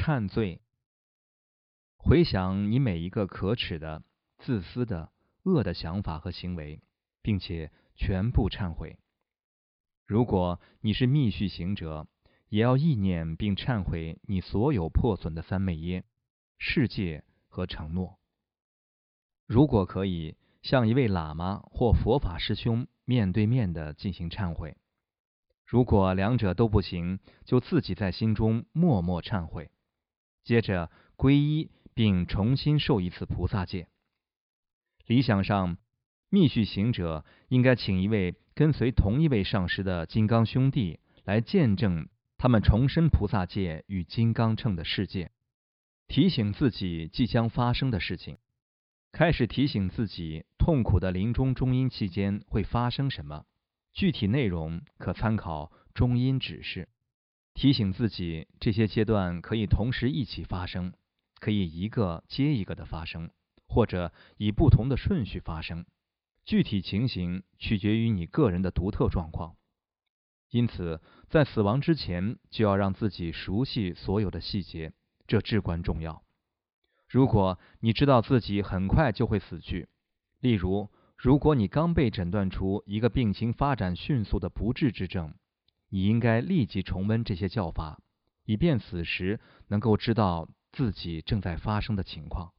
忏罪。回想你每一个可耻的、自私的、恶的想法和行为，并且全部忏悔。如果你是密续行者，也要意念并忏悔你所有破损的三昧耶、世界和承诺。如果可以，向一位喇嘛或佛法师兄面对面的进行忏悔。如果两者都不行，就自己在心中默默忏悔，接着皈依并重新受一次菩萨戒。理想上，密续行者应该请一位跟随同一位上师的金刚兄弟来见证他们重申菩萨戒与金刚乘的世界，提醒自己即将发生的事情，开始提醒自己痛苦的临终中阴期间会发生什么。具体内容可参考中阴指示，提醒自己这些阶段可以同时一起发生，可以一个接一个的发生，或者以不同的顺序发生。具体情形取决于你个人的独特状况，因此在死亡之前就要让自己熟悉所有的细节，这至关重要。如果你知道自己很快就会死去，例如。如果你刚被诊断出一个病情发展迅速的不治之症，你应该立即重温这些教法，以便此时能够知道自己正在发生的情况。